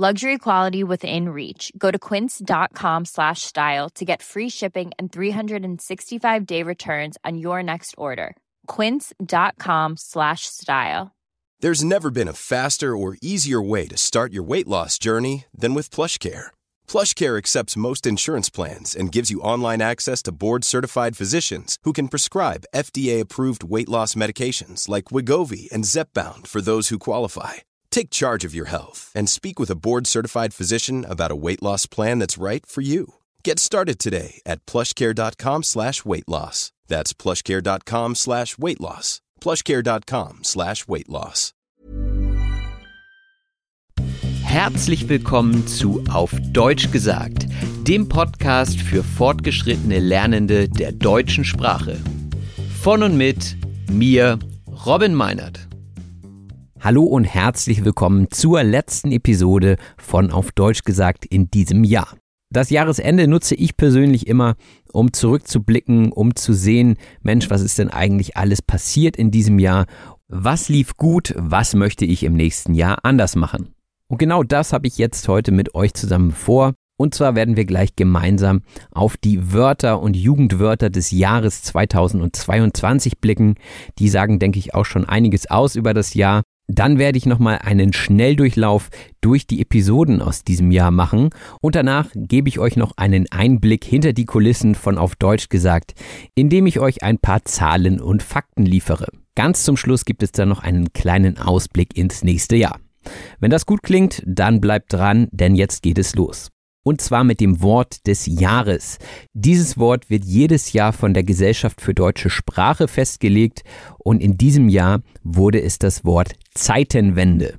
Luxury quality within reach. Go to quince.com slash style to get free shipping and 365 day returns on your next order. Quince.com slash style. There's never been a faster or easier way to start your weight loss journey than with Plush Care. Plush Care accepts most insurance plans and gives you online access to board-certified physicians who can prescribe FDA-approved weight loss medications like Wigovi and Zepbound for those who qualify. Take charge of your health and speak with a board-certified physician about a weight loss plan that's right for you. Get started today at plushcare.com slash weight loss. That's plushcare.com slash weight loss. plushcare.com slash weight loss. Herzlich willkommen zu Auf Deutsch gesagt, dem Podcast für fortgeschrittene Lernende der deutschen Sprache. Von und mit mir, Robin Meinert. Hallo und herzlich willkommen zur letzten Episode von Auf Deutsch gesagt in diesem Jahr. Das Jahresende nutze ich persönlich immer, um zurückzublicken, um zu sehen, Mensch, was ist denn eigentlich alles passiert in diesem Jahr? Was lief gut? Was möchte ich im nächsten Jahr anders machen? Und genau das habe ich jetzt heute mit euch zusammen vor. Und zwar werden wir gleich gemeinsam auf die Wörter und Jugendwörter des Jahres 2022 blicken. Die sagen, denke ich, auch schon einiges aus über das Jahr. Dann werde ich nochmal einen Schnelldurchlauf durch die Episoden aus diesem Jahr machen und danach gebe ich euch noch einen Einblick hinter die Kulissen von auf Deutsch gesagt, indem ich euch ein paar Zahlen und Fakten liefere. Ganz zum Schluss gibt es dann noch einen kleinen Ausblick ins nächste Jahr. Wenn das gut klingt, dann bleibt dran, denn jetzt geht es los. Und zwar mit dem Wort des Jahres. Dieses Wort wird jedes Jahr von der Gesellschaft für deutsche Sprache festgelegt und in diesem Jahr wurde es das Wort Zeitenwende.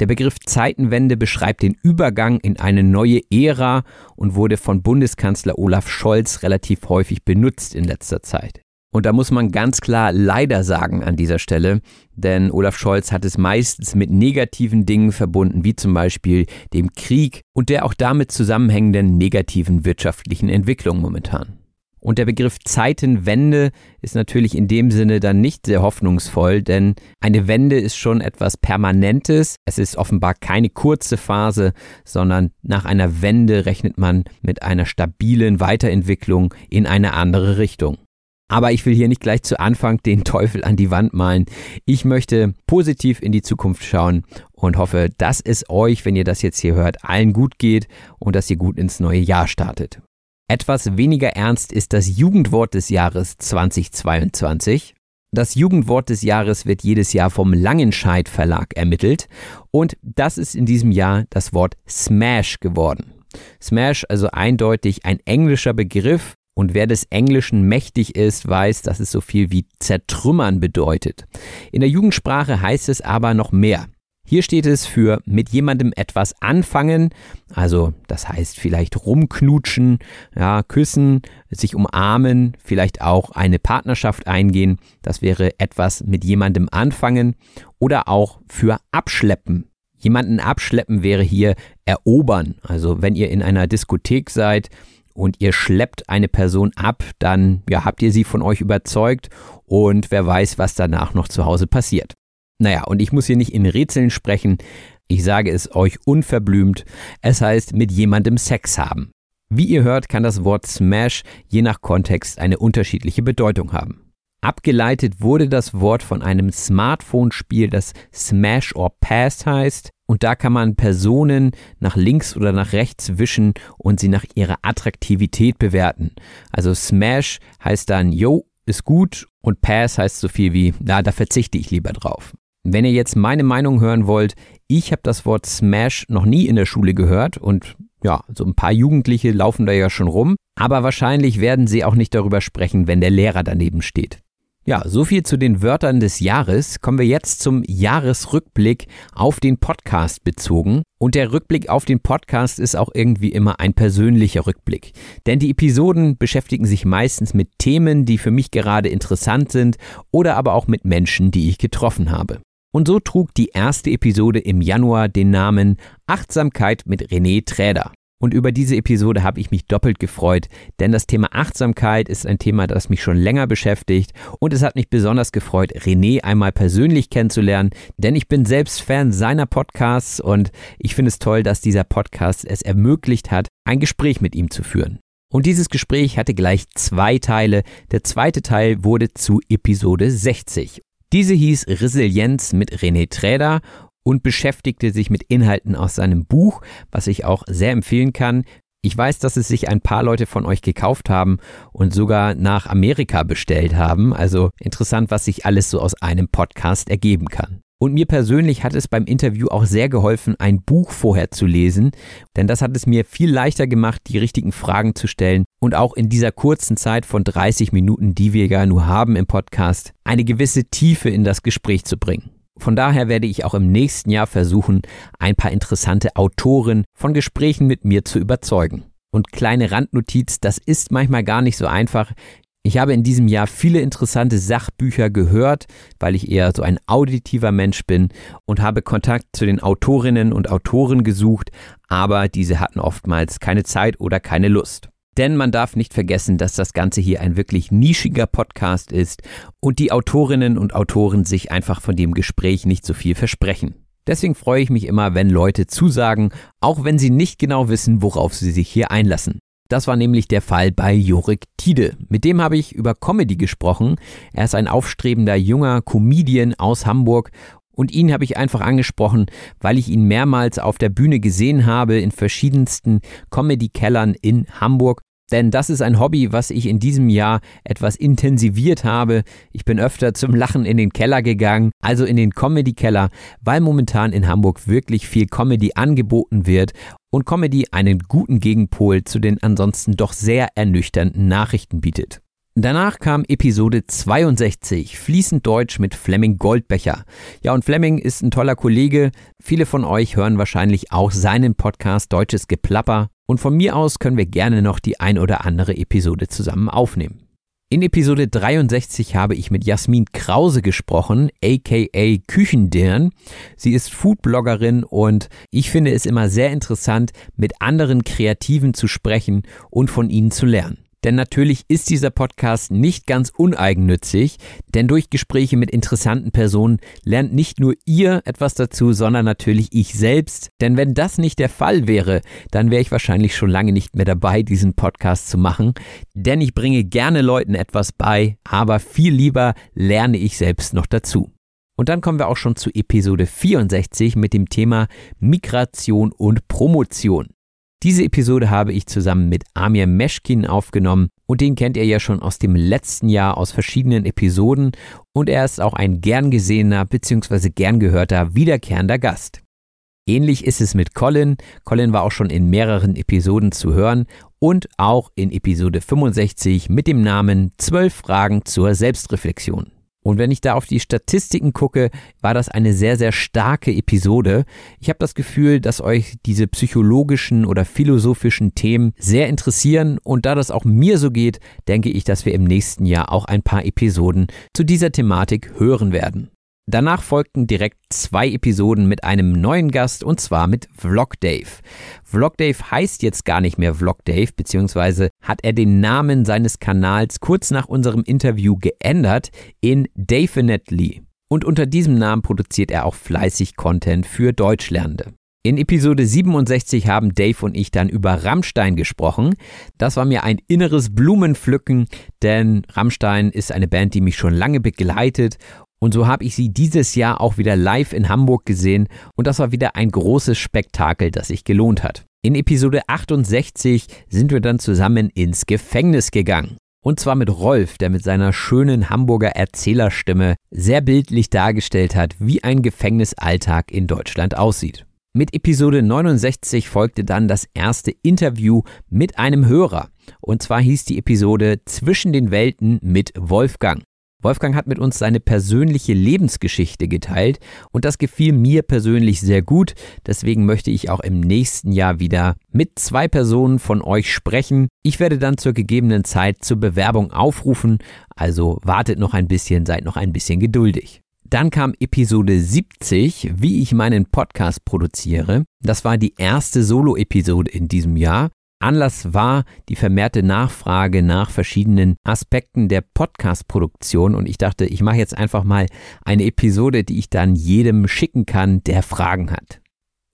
Der Begriff Zeitenwende beschreibt den Übergang in eine neue Ära und wurde von Bundeskanzler Olaf Scholz relativ häufig benutzt in letzter Zeit. Und da muss man ganz klar leider sagen an dieser Stelle, denn Olaf Scholz hat es meistens mit negativen Dingen verbunden, wie zum Beispiel dem Krieg und der auch damit zusammenhängenden negativen wirtschaftlichen Entwicklung momentan. Und der Begriff Zeitenwende ist natürlich in dem Sinne dann nicht sehr hoffnungsvoll, denn eine Wende ist schon etwas Permanentes. Es ist offenbar keine kurze Phase, sondern nach einer Wende rechnet man mit einer stabilen Weiterentwicklung in eine andere Richtung. Aber ich will hier nicht gleich zu Anfang den Teufel an die Wand malen. Ich möchte positiv in die Zukunft schauen und hoffe, dass es euch, wenn ihr das jetzt hier hört, allen gut geht und dass ihr gut ins neue Jahr startet. Etwas weniger ernst ist das Jugendwort des Jahres 2022. Das Jugendwort des Jahres wird jedes Jahr vom Langenscheidt Verlag ermittelt und das ist in diesem Jahr das Wort Smash geworden. Smash also eindeutig ein englischer Begriff und wer des Englischen mächtig ist, weiß, dass es so viel wie zertrümmern bedeutet. In der Jugendsprache heißt es aber noch mehr. Hier steht es für mit jemandem etwas anfangen, also das heißt vielleicht rumknutschen, ja, küssen, sich umarmen, vielleicht auch eine Partnerschaft eingehen, das wäre etwas mit jemandem anfangen oder auch für abschleppen. Jemanden abschleppen wäre hier erobern, also wenn ihr in einer Diskothek seid und ihr schleppt eine Person ab, dann ja, habt ihr sie von euch überzeugt und wer weiß, was danach noch zu Hause passiert. Naja, und ich muss hier nicht in Rätseln sprechen, ich sage es euch unverblümt, es heißt mit jemandem Sex haben. Wie ihr hört, kann das Wort Smash je nach Kontext eine unterschiedliche Bedeutung haben. Abgeleitet wurde das Wort von einem Smartphone-Spiel, das Smash or Pass heißt und da kann man Personen nach links oder nach rechts wischen und sie nach ihrer Attraktivität bewerten. Also Smash heißt dann, yo, ist gut und Pass heißt so viel wie, na, da verzichte ich lieber drauf. Wenn ihr jetzt meine Meinung hören wollt, ich habe das Wort Smash noch nie in der Schule gehört und ja, so ein paar Jugendliche laufen da ja schon rum, aber wahrscheinlich werden sie auch nicht darüber sprechen, wenn der Lehrer daneben steht. Ja, so viel zu den Wörtern des Jahres. Kommen wir jetzt zum Jahresrückblick auf den Podcast bezogen. Und der Rückblick auf den Podcast ist auch irgendwie immer ein persönlicher Rückblick. Denn die Episoden beschäftigen sich meistens mit Themen, die für mich gerade interessant sind oder aber auch mit Menschen, die ich getroffen habe. Und so trug die erste Episode im Januar den Namen Achtsamkeit mit René Träder. Und über diese Episode habe ich mich doppelt gefreut, denn das Thema Achtsamkeit ist ein Thema, das mich schon länger beschäftigt und es hat mich besonders gefreut, René einmal persönlich kennenzulernen, denn ich bin selbst Fan seiner Podcasts und ich finde es toll, dass dieser Podcast es ermöglicht hat, ein Gespräch mit ihm zu führen. Und dieses Gespräch hatte gleich zwei Teile. Der zweite Teil wurde zu Episode 60. Diese hieß Resilienz mit René Träder und beschäftigte sich mit Inhalten aus seinem Buch, was ich auch sehr empfehlen kann. Ich weiß, dass es sich ein paar Leute von euch gekauft haben und sogar nach Amerika bestellt haben. Also interessant, was sich alles so aus einem Podcast ergeben kann. Und mir persönlich hat es beim Interview auch sehr geholfen, ein Buch vorher zu lesen, denn das hat es mir viel leichter gemacht, die richtigen Fragen zu stellen und auch in dieser kurzen Zeit von 30 Minuten, die wir ja nur haben im Podcast, eine gewisse Tiefe in das Gespräch zu bringen. Von daher werde ich auch im nächsten Jahr versuchen, ein paar interessante Autoren von Gesprächen mit mir zu überzeugen. Und kleine Randnotiz, das ist manchmal gar nicht so einfach. Ich habe in diesem Jahr viele interessante Sachbücher gehört, weil ich eher so ein auditiver Mensch bin und habe Kontakt zu den Autorinnen und Autoren gesucht, aber diese hatten oftmals keine Zeit oder keine Lust. Denn man darf nicht vergessen, dass das Ganze hier ein wirklich nischiger Podcast ist und die Autorinnen und Autoren sich einfach von dem Gespräch nicht so viel versprechen. Deswegen freue ich mich immer, wenn Leute zusagen, auch wenn sie nicht genau wissen, worauf sie sich hier einlassen. Das war nämlich der Fall bei Jorik Tiede. Mit dem habe ich über Comedy gesprochen. Er ist ein aufstrebender junger Comedian aus Hamburg und ihn habe ich einfach angesprochen, weil ich ihn mehrmals auf der Bühne gesehen habe in verschiedensten Comedy-Kellern in Hamburg denn das ist ein Hobby, was ich in diesem Jahr etwas intensiviert habe. Ich bin öfter zum Lachen in den Keller gegangen, also in den Comedy-Keller, weil momentan in Hamburg wirklich viel Comedy angeboten wird und Comedy einen guten Gegenpol zu den ansonsten doch sehr ernüchternden Nachrichten bietet. Danach kam Episode 62, fließend Deutsch mit Flemming Goldbecher. Ja, und Flemming ist ein toller Kollege. Viele von euch hören wahrscheinlich auch seinen Podcast Deutsches Geplapper. Und von mir aus können wir gerne noch die ein oder andere Episode zusammen aufnehmen. In Episode 63 habe ich mit Jasmin Krause gesprochen, aka Küchendirn. Sie ist Foodbloggerin und ich finde es immer sehr interessant, mit anderen Kreativen zu sprechen und von ihnen zu lernen. Denn natürlich ist dieser Podcast nicht ganz uneigennützig, denn durch Gespräche mit interessanten Personen lernt nicht nur ihr etwas dazu, sondern natürlich ich selbst. Denn wenn das nicht der Fall wäre, dann wäre ich wahrscheinlich schon lange nicht mehr dabei, diesen Podcast zu machen. Denn ich bringe gerne Leuten etwas bei, aber viel lieber lerne ich selbst noch dazu. Und dann kommen wir auch schon zu Episode 64 mit dem Thema Migration und Promotion. Diese Episode habe ich zusammen mit Amir Meschkin aufgenommen und den kennt ihr ja schon aus dem letzten Jahr aus verschiedenen Episoden und er ist auch ein gern gesehener bzw. gern gehörter wiederkehrender Gast. Ähnlich ist es mit Colin. Colin war auch schon in mehreren Episoden zu hören und auch in Episode 65 mit dem Namen 12 Fragen zur Selbstreflexion. Und wenn ich da auf die Statistiken gucke, war das eine sehr, sehr starke Episode. Ich habe das Gefühl, dass euch diese psychologischen oder philosophischen Themen sehr interessieren. Und da das auch mir so geht, denke ich, dass wir im nächsten Jahr auch ein paar Episoden zu dieser Thematik hören werden. Danach folgten direkt zwei Episoden mit einem neuen Gast und zwar mit Vlog Dave. Vlog Dave heißt jetzt gar nicht mehr Vlog Dave, beziehungsweise hat er den Namen seines Kanals kurz nach unserem Interview geändert in Dafinitely. Und unter diesem Namen produziert er auch fleißig Content für Deutschlernende. In Episode 67 haben Dave und ich dann über Rammstein gesprochen. Das war mir ein inneres Blumenpflücken, denn Rammstein ist eine Band, die mich schon lange begleitet Und so habe ich sie dieses Jahr auch wieder live in Hamburg gesehen und das war wieder ein großes Spektakel, das sich gelohnt hat. In Episode 68 sind wir dann zusammen ins Gefängnis gegangen. Und zwar mit Rolf, der mit seiner schönen Hamburger Erzählerstimme sehr bildlich dargestellt hat, wie ein Gefängnisalltag in Deutschland aussieht. Mit Episode 69 folgte dann das erste Interview mit einem Hörer. Und zwar hieß die Episode Zwischen den Welten mit Wolfgang. Wolfgang hat mit uns seine persönliche Lebensgeschichte geteilt und das gefiel mir persönlich sehr gut. Deswegen möchte ich auch im nächsten Jahr wieder mit zwei Personen von euch sprechen. Ich werde dann zur gegebenen Zeit zur Bewerbung aufrufen, also wartet noch ein bisschen, seid noch ein bisschen geduldig. Dann kam Episode 70, wie ich meinen Podcast produziere. Das war die erste Solo-Episode in diesem Jahr Anlass war die vermehrte Nachfrage nach verschiedenen Aspekten der Podcast-Produktion und ich dachte, ich mache jetzt einfach mal eine Episode, die ich dann jedem schicken kann, der Fragen hat.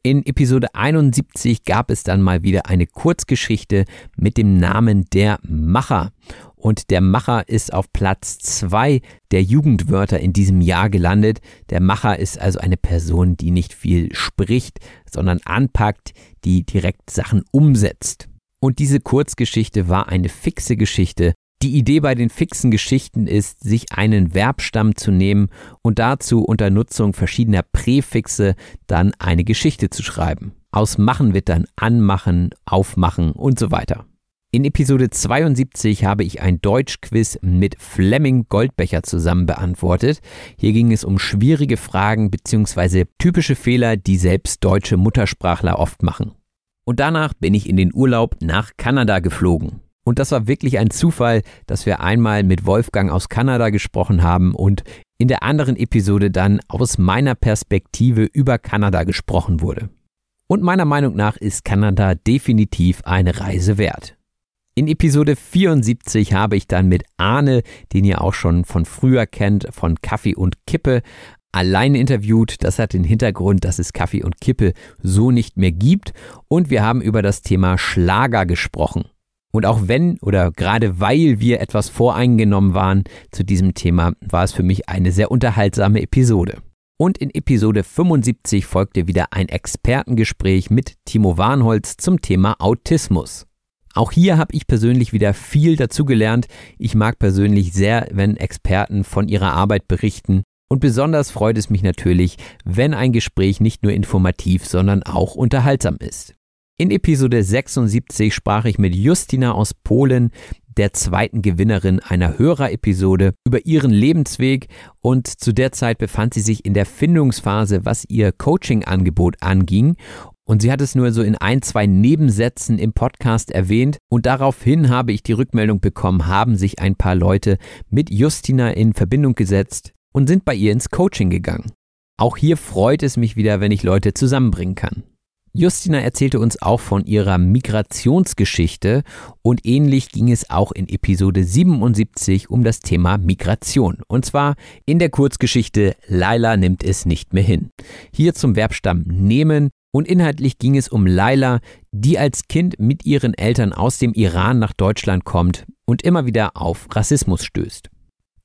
In Episode 71 gab es dann mal wieder eine Kurzgeschichte mit dem Namen Der Macher. Und der Macher ist auf Platz zwei der Jugendwörter in diesem Jahr gelandet. Der Macher ist also eine Person, die nicht viel spricht, sondern anpackt, die direkt Sachen umsetzt. Und diese Kurzgeschichte war eine fixe Geschichte. Die Idee bei den fixen Geschichten ist, sich einen Verbstamm zu nehmen und dazu unter Nutzung verschiedener Präfixe dann eine Geschichte zu schreiben. Aus machen wird dann anmachen, aufmachen und so weiter. In Episode 72 habe ich ein Deutschquiz mit Fleming Goldbecher zusammen beantwortet. Hier ging es um schwierige Fragen bzw. typische Fehler, die selbst deutsche Muttersprachler oft machen. Und danach bin ich in den Urlaub nach Kanada geflogen. Und das war wirklich ein Zufall, dass wir einmal mit Wolfgang aus Kanada gesprochen haben und in der anderen Episode dann aus meiner Perspektive über Kanada gesprochen wurde. Und meiner Meinung nach ist Kanada definitiv eine Reise wert. In Episode 74 habe ich dann mit Arne, den ihr auch schon von früher kennt, von Kaffee und Kippe, allein interviewt. Das hat den Hintergrund, dass es Kaffee und Kippe so nicht mehr gibt. Und wir haben über das Thema Schlager gesprochen. Und auch wenn oder gerade weil wir etwas voreingenommen waren zu diesem Thema, war es für mich eine sehr unterhaltsame Episode. Und in Episode 75 folgte wieder ein Expertengespräch mit Timo Warnholz zum Thema Autismus. Auch hier habe ich persönlich wieder viel dazugelernt. Ich mag persönlich sehr, wenn Experten von ihrer Arbeit berichten und besonders freut es mich natürlich, wenn ein Gespräch nicht nur informativ, sondern auch unterhaltsam ist. In Episode 76 sprach ich mit Justina aus Polen, der zweiten Gewinnerin einer Hörerepisode, über ihren Lebensweg. Und zu der Zeit befand sie sich in der Findungsphase, was ihr Coaching-Angebot anging. Und sie hat es nur so in ein, zwei Nebensätzen im Podcast erwähnt. Und daraufhin habe ich die Rückmeldung bekommen, haben sich ein paar Leute mit Justina in Verbindung gesetzt, und sind bei ihr ins Coaching gegangen. Auch hier freut es mich wieder, wenn ich Leute zusammenbringen kann. Justina erzählte uns auch von ihrer Migrationsgeschichte und ähnlich ging es auch in Episode 77 um das Thema Migration. Und zwar in der Kurzgeschichte Laila nimmt es nicht mehr hin. Hier zum Verbstamm nehmen und inhaltlich ging es um Laila, die als Kind mit ihren Eltern aus dem Iran nach Deutschland kommt und immer wieder auf Rassismus stößt.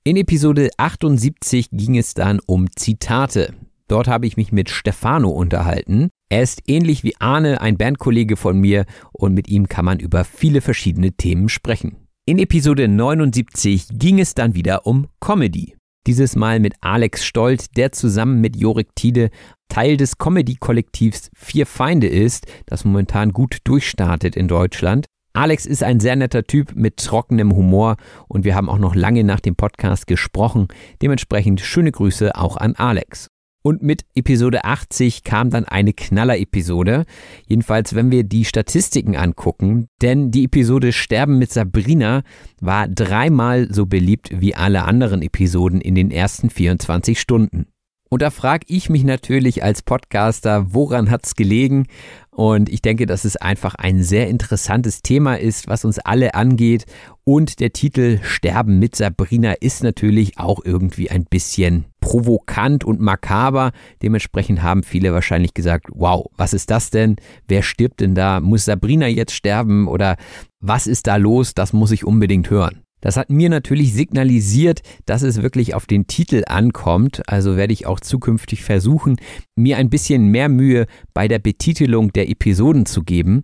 In Episode 78 ging es dann um Zitate. Dort habe ich mich mit Stefano unterhalten. Er ist ähnlich wie Arne ein Bandkollege von mir und mit ihm kann man über viele verschiedene Themen sprechen. In Episode 79 ging es dann wieder um Comedy. Dieses Mal mit Alex Stolt, der zusammen mit Jorik Tiede Teil des Comedy-Kollektivs Vier Feinde ist, das momentan gut durchstartet in Deutschland. Alex ist ein sehr netter Typ mit trockenem Humor und wir haben auch noch lange nach dem Podcast gesprochen. Dementsprechend schöne Grüße auch an Alex. Und mit Episode 80 kam dann eine Knaller-Episode. Jedenfalls, wenn wir die Statistiken angucken. Denn die Episode Sterben mit Sabrina war dreimal so beliebt wie alle anderen Episoden in den ersten 24 Stunden. Und da frage ich mich natürlich als Podcaster, woran hat's gelegen? Und ich denke, dass es einfach ein sehr interessantes Thema ist, was uns alle angeht. Und der Titel Sterben mit Sabrina ist natürlich auch irgendwie ein bisschen provokant und makaber. Dementsprechend haben viele wahrscheinlich gesagt, wow, was ist das denn? Wer stirbt denn da? Muss Sabrina jetzt sterben? Oder was ist da los? Das muss ich unbedingt hören. Das hat mir natürlich signalisiert, dass es wirklich auf den Titel ankommt. Also werde ich auch zukünftig versuchen, mir ein bisschen mehr Mühe bei der Betitelung der Episoden zu geben.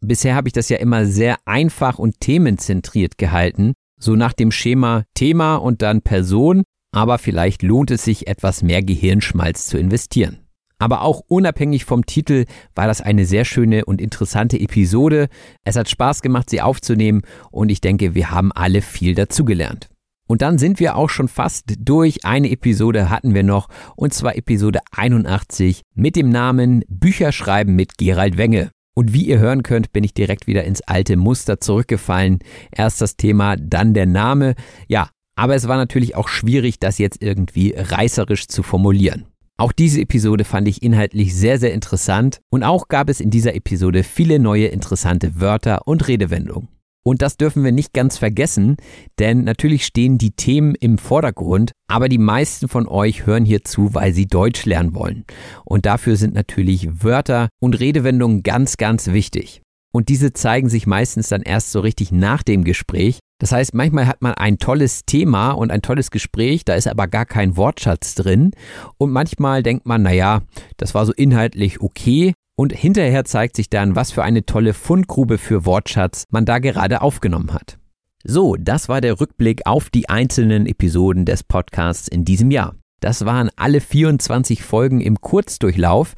Bisher habe ich das ja immer sehr einfach und themenzentriert gehalten, so nach dem Schema Thema und dann Person, aber vielleicht lohnt es sich etwas mehr Gehirnschmalz zu investieren. Aber auch unabhängig vom Titel war das eine sehr schöne und interessante Episode. Es hat Spaß gemacht, sie aufzunehmen und ich denke, wir haben alle viel dazugelernt. Und dann sind wir auch schon fast durch. Eine Episode hatten wir noch, und zwar Episode 81 mit dem Namen Bücherschreiben mit Gerald Wenge. Und wie ihr hören könnt, bin ich direkt wieder ins alte Muster zurückgefallen. Erst das Thema, dann der Name. Ja, aber es war natürlich auch schwierig, das jetzt irgendwie reißerisch zu formulieren. Auch diese Episode fand ich inhaltlich sehr, sehr interessant und auch gab es in dieser Episode viele neue interessante Wörter und Redewendungen. Und das dürfen wir nicht ganz vergessen, denn natürlich stehen die Themen im Vordergrund, aber die meisten von euch hören hier zu, weil sie Deutsch lernen wollen. Und dafür sind natürlich Wörter und Redewendungen ganz, ganz wichtig. Und diese zeigen sich meistens dann erst so richtig nach dem Gespräch, das heißt, manchmal hat man ein tolles Thema und ein tolles Gespräch, da ist aber gar kein Wortschatz drin. Und manchmal denkt man, naja, das war so inhaltlich okay. Und hinterher zeigt sich dann, was für eine tolle Fundgrube für Wortschatz man da gerade aufgenommen hat. So, das war der Rückblick auf die einzelnen Episoden des Podcasts in diesem Jahr. Das waren alle 24 Folgen im Kurzdurchlauf.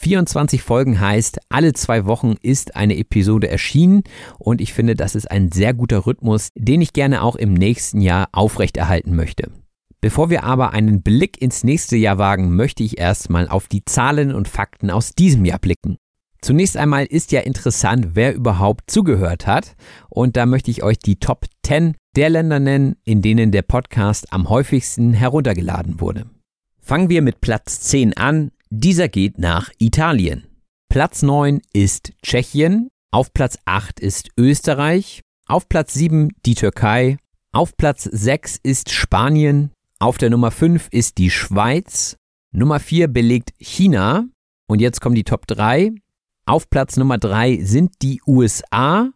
24 Folgen heißt, alle zwei Wochen ist eine Episode erschienen und ich finde, das ist ein sehr guter Rhythmus, den ich gerne auch im nächsten Jahr aufrechterhalten möchte. Bevor wir aber einen Blick ins nächste Jahr wagen, möchte ich erstmal auf die Zahlen und Fakten aus diesem Jahr blicken. Zunächst einmal ist ja interessant, wer überhaupt zugehört hat. Und da möchte ich euch die Top 10 der Länder nennen, in denen der Podcast am häufigsten heruntergeladen wurde. Fangen wir mit Platz 10 an. Dieser geht nach Italien. Platz 9 ist Tschechien, auf Platz 8 ist Österreich, auf Platz 7 die Türkei, auf Platz 6 ist Spanien, auf der Nummer 5 ist die Schweiz, Nummer 4 belegt China. Und jetzt kommen die Top 3. Auf Platz Nummer 3 sind die USA,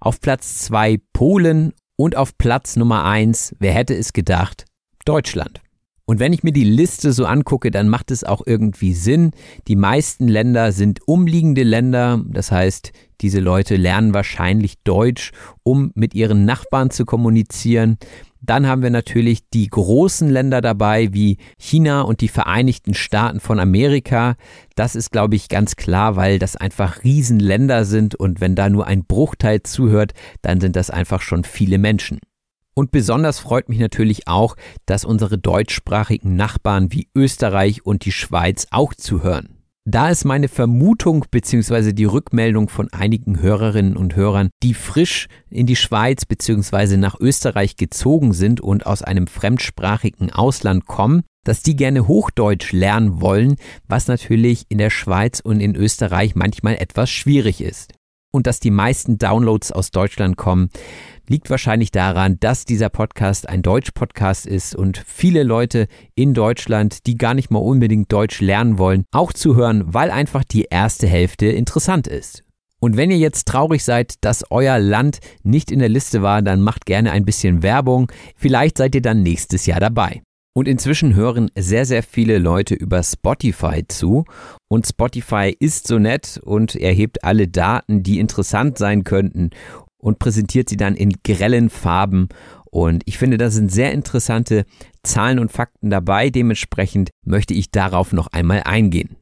auf Platz 2 Polen. Und auf Platz Nummer 1, wer hätte es gedacht, Deutschland. Und wenn ich mir die Liste so angucke, dann macht es auch irgendwie Sinn. Die meisten Länder sind umliegende Länder. Das heißt, diese Leute lernen wahrscheinlich Deutsch, um mit ihren Nachbarn zu kommunizieren. Dann haben wir natürlich die großen Länder dabei, wie China und die Vereinigten Staaten von Amerika. Das ist, glaube ich, ganz klar, weil das einfach Riesenländer sind und wenn da nur ein Bruchteil zuhört, dann sind das einfach schon viele Menschen. Und besonders freut mich natürlich auch, dass unsere deutschsprachigen Nachbarn wie Österreich und die Schweiz auch zuhören. Da ist meine Vermutung bzw. die Rückmeldung von einigen Hörerinnen und Hörern, die frisch in die Schweiz bzw. nach Österreich gezogen sind und aus einem fremdsprachigen Ausland kommen, dass die gerne Hochdeutsch lernen wollen, was natürlich in der Schweiz und in Österreich manchmal etwas schwierig ist. Und dass die meisten Downloads aus Deutschland kommen, liegt wahrscheinlich daran, dass dieser Podcast ein Deutsch-Podcast ist und viele Leute in Deutschland, die gar nicht mal unbedingt Deutsch lernen wollen, auch zuhören, weil einfach die erste Hälfte interessant ist. Und wenn ihr jetzt traurig seid, dass euer Land nicht in der Liste war, dann macht gerne ein bisschen Werbung. Vielleicht seid ihr dann nächstes Jahr dabei. Und inzwischen hören sehr, sehr viele Leute über Spotify zu. Und Spotify ist so nett und erhebt alle Daten, die interessant sein könnten und präsentiert sie dann in grellen Farben. Und ich finde, da sind sehr interessante Zahlen und Fakten dabei. Dementsprechend möchte ich darauf noch einmal eingehen.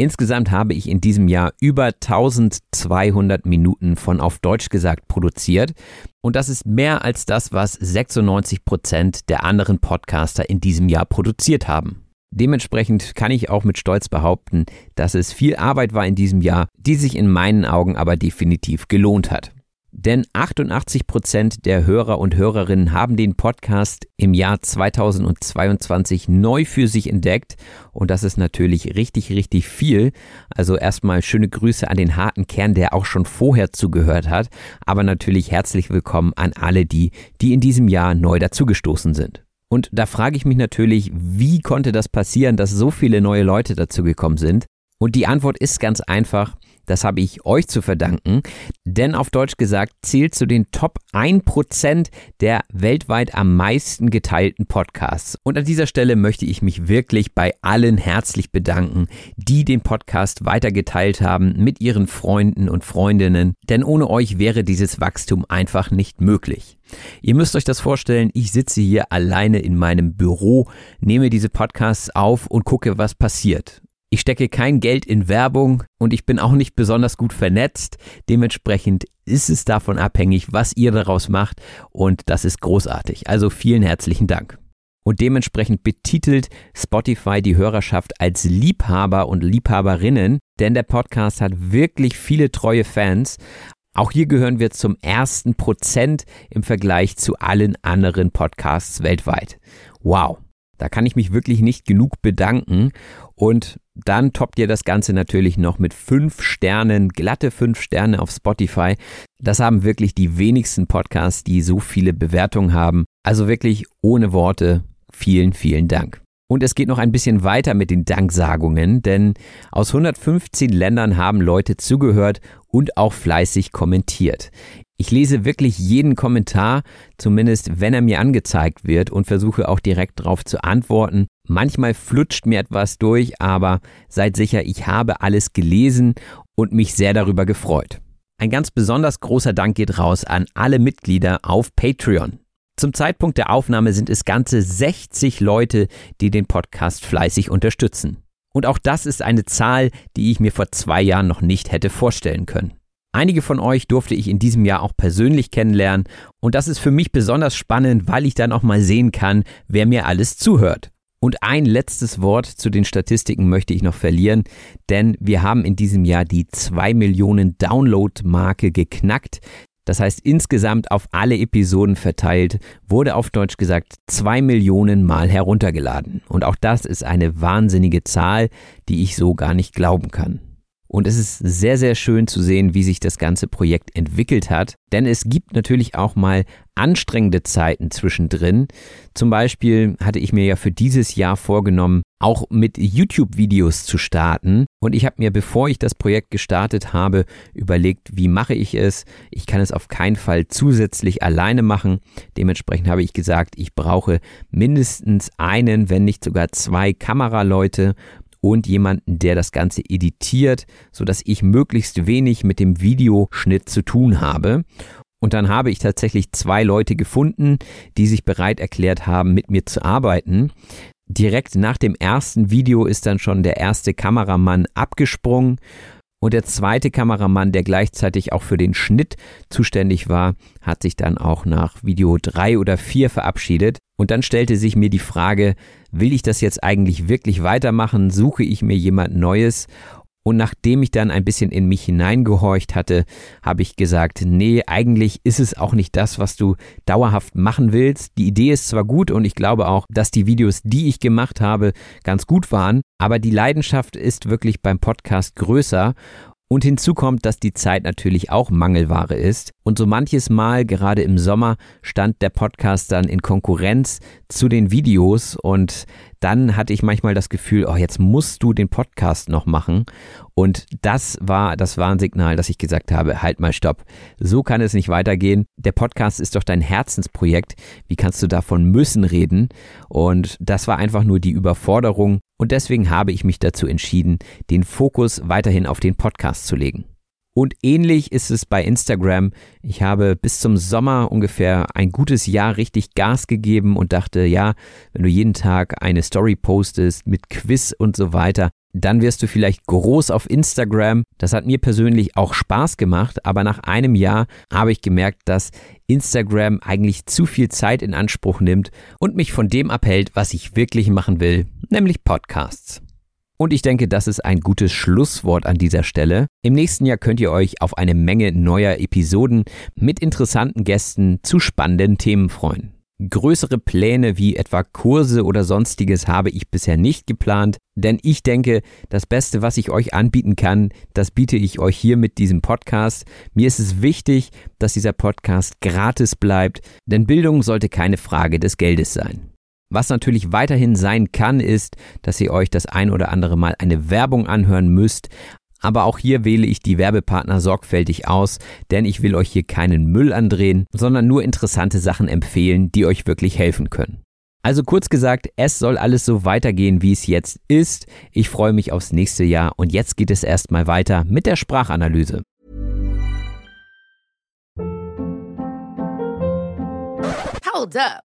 Insgesamt habe ich in diesem Jahr über 1200 Minuten von auf Deutsch gesagt produziert. Und das ist mehr als das, was 96 Prozent der anderen Podcaster in diesem Jahr produziert haben. Dementsprechend kann ich auch mit Stolz behaupten, dass es viel Arbeit war in diesem Jahr, die sich in meinen Augen aber definitiv gelohnt hat. Denn 88 Prozent der Hörer und Hörerinnen haben den Podcast im Jahr 2022 neu für sich entdeckt. Und das ist natürlich richtig, richtig viel. Also erstmal schöne Grüße an den harten Kern, der auch schon vorher zugehört hat. Aber natürlich herzlich willkommen an alle die, die in diesem Jahr neu dazugestoßen sind. Und da frage ich mich natürlich, wie konnte das passieren, dass so viele neue Leute dazugekommen sind? Und die Antwort ist ganz einfach. Das habe ich euch zu verdanken, denn auf Deutsch gesagt zählt zu den Top 1% der weltweit am meisten geteilten Podcasts. Und an dieser Stelle möchte ich mich wirklich bei allen herzlich bedanken, die den Podcast weitergeteilt haben mit ihren Freunden und Freundinnen, denn ohne euch wäre dieses Wachstum einfach nicht möglich. Ihr müsst euch das vorstellen, ich sitze hier alleine in meinem Büro, nehme diese Podcasts auf und gucke, was passiert. Ich stecke kein Geld in Werbung und ich bin auch nicht besonders gut vernetzt. Dementsprechend ist es davon abhängig, was ihr daraus macht und das ist großartig. Also vielen herzlichen Dank. Und dementsprechend betitelt Spotify die Hörerschaft als Liebhaber und Liebhaberinnen, denn der Podcast hat wirklich viele treue Fans. Auch hier gehören wir zum ersten Prozent im Vergleich zu allen anderen Podcasts weltweit. Wow. Da kann ich mich wirklich nicht genug bedanken. Und dann toppt ihr das Ganze natürlich noch mit fünf Sternen, glatte fünf Sterne auf Spotify. Das haben wirklich die wenigsten Podcasts, die so viele Bewertungen haben. Also wirklich ohne Worte. Vielen, vielen Dank. Und es geht noch ein bisschen weiter mit den Danksagungen, denn aus 115 Ländern haben Leute zugehört und auch fleißig kommentiert. Ich lese wirklich jeden Kommentar, zumindest wenn er mir angezeigt wird und versuche auch direkt darauf zu antworten. Manchmal flutscht mir etwas durch, aber seid sicher, ich habe alles gelesen und mich sehr darüber gefreut. Ein ganz besonders großer Dank geht raus an alle Mitglieder auf Patreon. Zum Zeitpunkt der Aufnahme sind es ganze 60 Leute, die den Podcast fleißig unterstützen. Und auch das ist eine Zahl, die ich mir vor zwei Jahren noch nicht hätte vorstellen können. Einige von euch durfte ich in diesem Jahr auch persönlich kennenlernen und das ist für mich besonders spannend, weil ich dann auch mal sehen kann, wer mir alles zuhört. Und ein letztes Wort zu den Statistiken möchte ich noch verlieren, denn wir haben in diesem Jahr die 2 Millionen Download-Marke geknackt. Das heißt, insgesamt auf alle Episoden verteilt wurde auf Deutsch gesagt 2 Millionen Mal heruntergeladen. Und auch das ist eine wahnsinnige Zahl, die ich so gar nicht glauben kann. Und es ist sehr, sehr schön zu sehen, wie sich das ganze Projekt entwickelt hat. Denn es gibt natürlich auch mal anstrengende Zeiten zwischendrin. Zum Beispiel hatte ich mir ja für dieses Jahr vorgenommen, auch mit YouTube-Videos zu starten. Und ich habe mir, bevor ich das Projekt gestartet habe, überlegt, wie mache ich es. Ich kann es auf keinen Fall zusätzlich alleine machen. Dementsprechend habe ich gesagt, ich brauche mindestens einen, wenn nicht sogar zwei Kameraleute und jemanden, der das Ganze editiert, so dass ich möglichst wenig mit dem Videoschnitt zu tun habe. Und dann habe ich tatsächlich zwei Leute gefunden, die sich bereit erklärt haben, mit mir zu arbeiten. Direkt nach dem ersten Video ist dann schon der erste Kameramann abgesprungen und der zweite Kameramann, der gleichzeitig auch für den Schnitt zuständig war, hat sich dann auch nach Video drei oder vier verabschiedet. Und dann stellte sich mir die Frage, will ich das jetzt eigentlich wirklich weitermachen? Suche ich mir jemand Neues? Und nachdem ich dann ein bisschen in mich hineingehorcht hatte, habe ich gesagt, nee, eigentlich ist es auch nicht das, was du dauerhaft machen willst. Die Idee ist zwar gut und ich glaube auch, dass die Videos, die ich gemacht habe, ganz gut waren, aber die Leidenschaft ist wirklich beim Podcast größer und hinzu kommt, dass die Zeit natürlich auch Mangelware ist. Und so manches Mal, gerade im Sommer, stand der Podcast dann in Konkurrenz zu den Videos. Und dann hatte ich manchmal das Gefühl, oh, jetzt musst du den Podcast noch machen. Und das war das Warnsignal, dass ich gesagt habe, halt mal stopp. So kann es nicht weitergehen. Der Podcast ist doch dein Herzensprojekt. Wie kannst du davon müssen reden? Und das war einfach nur die Überforderung. Und deswegen habe ich mich dazu entschieden, den Fokus weiterhin auf den Podcast zu legen. Und ähnlich ist es bei Instagram. Ich habe bis zum Sommer ungefähr ein gutes Jahr richtig Gas gegeben und dachte, ja, wenn du jeden Tag eine Story postest mit Quiz und so weiter, dann wirst du vielleicht groß auf Instagram. Das hat mir persönlich auch Spaß gemacht, aber nach einem Jahr habe ich gemerkt, dass Instagram eigentlich zu viel Zeit in Anspruch nimmt und mich von dem abhält, was ich wirklich machen will, nämlich Podcasts. Und ich denke, das ist ein gutes Schlusswort an dieser Stelle. Im nächsten Jahr könnt ihr euch auf eine Menge neuer Episoden mit interessanten Gästen zu spannenden Themen freuen. Größere Pläne wie etwa Kurse oder sonstiges habe ich bisher nicht geplant, denn ich denke, das Beste, was ich euch anbieten kann, das biete ich euch hier mit diesem Podcast. Mir ist es wichtig, dass dieser Podcast gratis bleibt, denn Bildung sollte keine Frage des Geldes sein. Was natürlich weiterhin sein kann, ist, dass ihr euch das ein oder andere Mal eine Werbung anhören müsst, Aber auch hier wähle ich die Werbepartner sorgfältig aus, denn ich will euch hier keinen Müll andrehen, sondern nur interessante Sachen empfehlen, die euch wirklich helfen können. Also kurz gesagt, es soll alles so weitergehen, wie es jetzt ist. Ich freue mich aufs nächste Jahr und jetzt geht es erstmal weiter mit der Sprachanalyse. Hold up.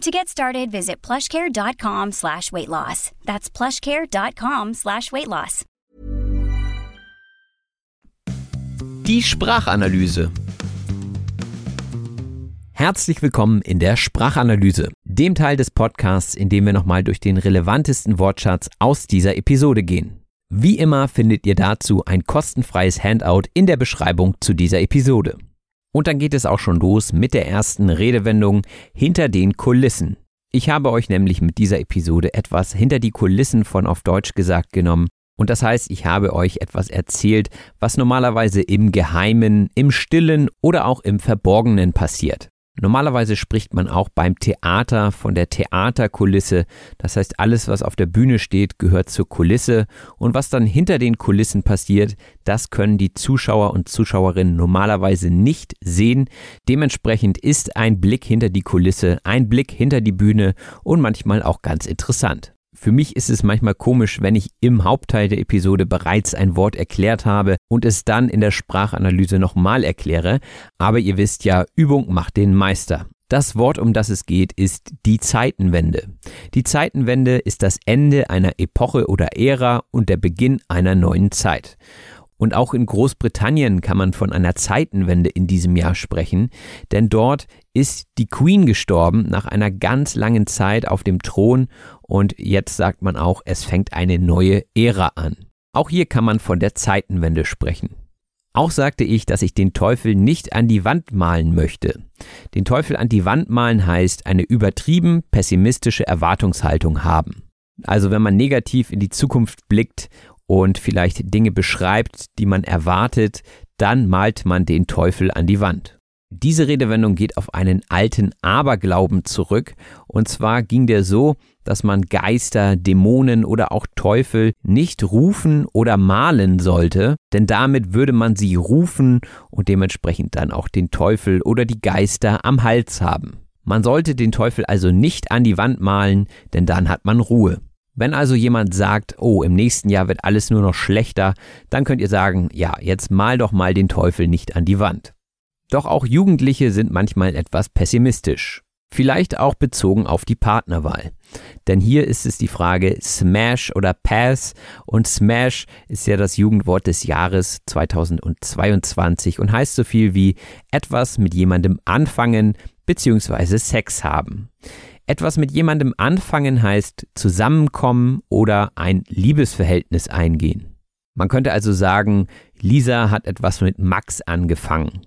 To get started, visit plushcare.com slash weight loss. That's plushcare.com slash weight loss. Die Sprachanalyse. Herzlich willkommen in der Sprachanalyse, dem Teil des Podcasts, in dem wir nochmal durch den relevantesten Wortschatz aus dieser Episode gehen. Wie immer findet ihr dazu ein kostenfreies Handout in der Beschreibung zu dieser Episode. Und dann geht es auch schon los mit der ersten Redewendung hinter den Kulissen. Ich habe euch nämlich mit dieser Episode etwas hinter die Kulissen von auf Deutsch gesagt genommen. Und das heißt, ich habe euch etwas erzählt, was normalerweise im Geheimen, im Stillen oder auch im Verborgenen passiert. Normalerweise spricht man auch beim Theater von der Theaterkulisse. Das heißt, alles, was auf der Bühne steht, gehört zur Kulisse. Und was dann hinter den Kulissen passiert, das können die Zuschauer und Zuschauerinnen normalerweise nicht sehen. Dementsprechend ist ein Blick hinter die Kulisse, ein Blick hinter die Bühne und manchmal auch ganz interessant. Für mich ist es manchmal komisch, wenn ich im Hauptteil der Episode bereits ein Wort erklärt habe und es dann in der Sprachanalyse nochmal erkläre, aber ihr wisst ja, Übung macht den Meister. Das Wort, um das es geht, ist die Zeitenwende. Die Zeitenwende ist das Ende einer Epoche oder Ära und der Beginn einer neuen Zeit. Und auch in Großbritannien kann man von einer Zeitenwende in diesem Jahr sprechen, denn dort ist die Queen gestorben nach einer ganz langen Zeit auf dem Thron und jetzt sagt man auch, es fängt eine neue Ära an. Auch hier kann man von der Zeitenwende sprechen. Auch sagte ich, dass ich den Teufel nicht an die Wand malen möchte. Den Teufel an die Wand malen heißt eine übertrieben pessimistische Erwartungshaltung haben. Also wenn man negativ in die Zukunft blickt und vielleicht Dinge beschreibt, die man erwartet, dann malt man den Teufel an die Wand. Diese Redewendung geht auf einen alten Aberglauben zurück, und zwar ging der so, dass man Geister, Dämonen oder auch Teufel nicht rufen oder malen sollte, denn damit würde man sie rufen und dementsprechend dann auch den Teufel oder die Geister am Hals haben. Man sollte den Teufel also nicht an die Wand malen, denn dann hat man Ruhe. Wenn also jemand sagt, oh, im nächsten Jahr wird alles nur noch schlechter, dann könnt ihr sagen, ja, jetzt mal doch mal den Teufel nicht an die Wand. Doch auch Jugendliche sind manchmal etwas pessimistisch. Vielleicht auch bezogen auf die Partnerwahl. Denn hier ist es die Frage Smash oder Pass und Smash ist ja das Jugendwort des Jahres 2022 und heißt so viel wie etwas mit jemandem anfangen bzw. Sex haben. Etwas mit jemandem anfangen heißt zusammenkommen oder ein Liebesverhältnis eingehen. Man könnte also sagen, Lisa hat etwas mit Max angefangen.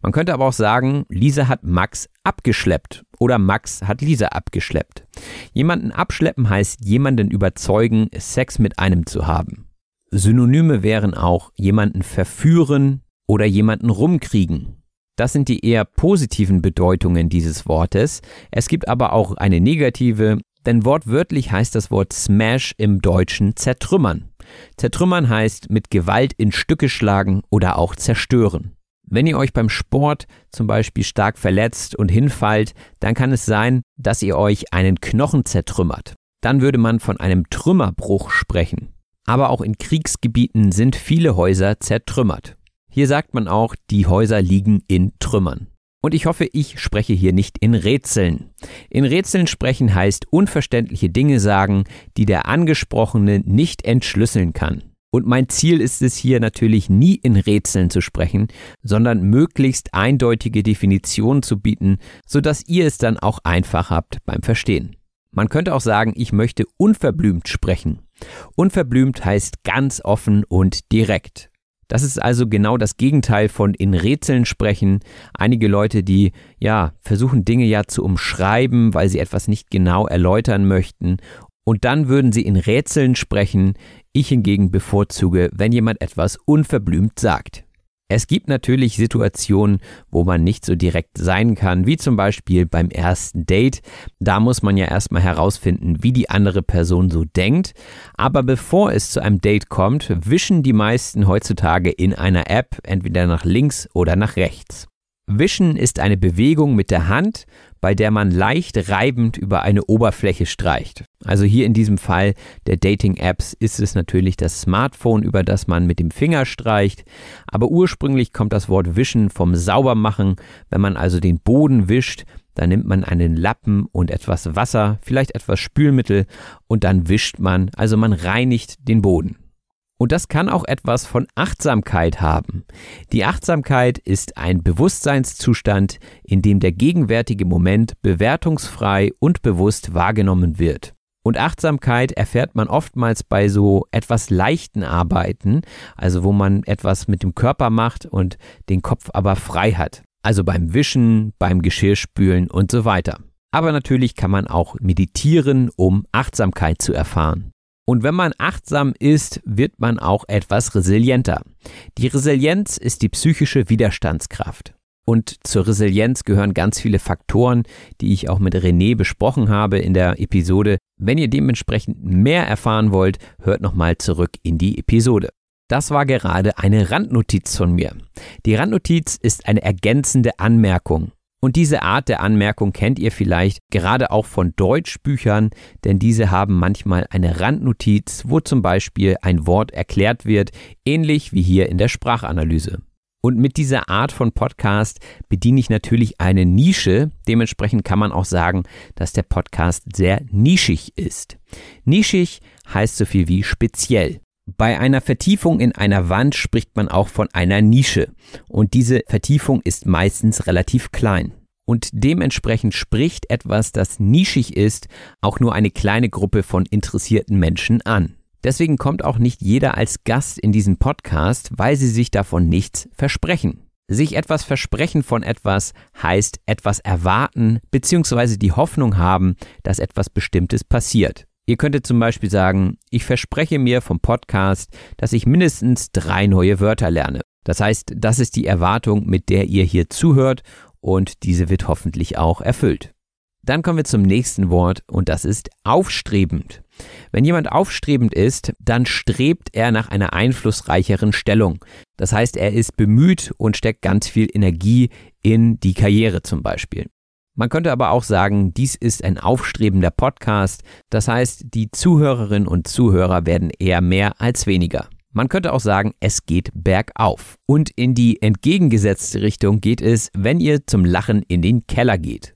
Man könnte aber auch sagen, Lisa hat Max abgeschleppt oder Max hat Lisa abgeschleppt. Jemanden abschleppen heißt jemanden überzeugen, Sex mit einem zu haben. Synonyme wären auch jemanden verführen oder jemanden rumkriegen. Das sind die eher positiven Bedeutungen dieses Wortes. Es gibt aber auch eine negative, denn wortwörtlich heißt das Wort Smash im Deutschen zertrümmern. Zertrümmern heißt mit Gewalt in Stücke schlagen oder auch zerstören. Wenn ihr euch beim Sport zum Beispiel stark verletzt und hinfallt, dann kann es sein, dass ihr euch einen Knochen zertrümmert. Dann würde man von einem Trümmerbruch sprechen. Aber auch in Kriegsgebieten sind viele Häuser zertrümmert. Hier sagt man auch, die Häuser liegen in Trümmern. Und ich hoffe, ich spreche hier nicht in Rätseln. In Rätseln sprechen heißt unverständliche Dinge sagen, die der Angesprochene nicht entschlüsseln kann. Und mein Ziel ist es hier natürlich nie in Rätseln zu sprechen, sondern möglichst eindeutige Definitionen zu bieten, sodass ihr es dann auch einfach habt beim Verstehen. Man könnte auch sagen, ich möchte unverblümt sprechen. Unverblümt heißt ganz offen und direkt. Das ist also genau das Gegenteil von in Rätseln sprechen. Einige Leute, die ja versuchen Dinge ja zu umschreiben, weil sie etwas nicht genau erläutern möchten. Und dann würden sie in Rätseln sprechen. Ich hingegen bevorzuge, wenn jemand etwas unverblümt sagt. Es gibt natürlich Situationen, wo man nicht so direkt sein kann, wie zum Beispiel beim ersten Date. Da muss man ja erstmal herausfinden, wie die andere Person so denkt. Aber bevor es zu einem Date kommt, wischen die meisten heutzutage in einer App entweder nach links oder nach rechts. Wischen ist eine Bewegung mit der Hand, bei der man leicht reibend über eine Oberfläche streicht. Also hier in diesem Fall der Dating-Apps ist es natürlich das Smartphone, über das man mit dem Finger streicht. Aber ursprünglich kommt das Wort Wischen vom Saubermachen. Wenn man also den Boden wischt, dann nimmt man einen Lappen und etwas Wasser, vielleicht etwas Spülmittel und dann wischt man, also man reinigt den Boden. Und das kann auch etwas von Achtsamkeit haben. Die Achtsamkeit ist ein Bewusstseinszustand, in dem der gegenwärtige Moment bewertungsfrei und bewusst wahrgenommen wird. Und Achtsamkeit erfährt man oftmals bei so etwas leichten Arbeiten, also wo man etwas mit dem Körper macht und den Kopf aber frei hat. Also beim Wischen, beim Geschirrspülen und so weiter. Aber natürlich kann man auch meditieren, um Achtsamkeit zu erfahren. Und wenn man achtsam ist, wird man auch etwas resilienter. Die Resilienz ist die psychische Widerstandskraft. Und zur Resilienz gehören ganz viele Faktoren, die ich auch mit René besprochen habe in der Episode. Wenn ihr dementsprechend mehr erfahren wollt, hört nochmal zurück in die Episode. Das war gerade eine Randnotiz von mir. Die Randnotiz ist eine ergänzende Anmerkung. Und diese Art der Anmerkung kennt ihr vielleicht gerade auch von Deutschbüchern, denn diese haben manchmal eine Randnotiz, wo zum Beispiel ein Wort erklärt wird, ähnlich wie hier in der Sprachanalyse. Und mit dieser Art von Podcast bediene ich natürlich eine Nische. Dementsprechend kann man auch sagen, dass der Podcast sehr nischig ist. Nischig heißt so viel wie speziell. Bei einer Vertiefung in einer Wand spricht man auch von einer Nische und diese Vertiefung ist meistens relativ klein. Und dementsprechend spricht etwas, das nischig ist, auch nur eine kleine Gruppe von interessierten Menschen an. Deswegen kommt auch nicht jeder als Gast in diesen Podcast, weil sie sich davon nichts versprechen. Sich etwas versprechen von etwas heißt etwas erwarten bzw. die Hoffnung haben, dass etwas Bestimmtes passiert. Ihr könntet zum Beispiel sagen, ich verspreche mir vom Podcast, dass ich mindestens drei neue Wörter lerne. Das heißt, das ist die Erwartung, mit der ihr hier zuhört und diese wird hoffentlich auch erfüllt. Dann kommen wir zum nächsten Wort und das ist aufstrebend. Wenn jemand aufstrebend ist, dann strebt er nach einer einflussreicheren Stellung. Das heißt, er ist bemüht und steckt ganz viel Energie in die Karriere zum Beispiel. Man könnte aber auch sagen, dies ist ein aufstrebender Podcast. Das heißt, die Zuhörerinnen und Zuhörer werden eher mehr als weniger. Man könnte auch sagen, es geht bergauf. Und in die entgegengesetzte Richtung geht es, wenn ihr zum Lachen in den Keller geht.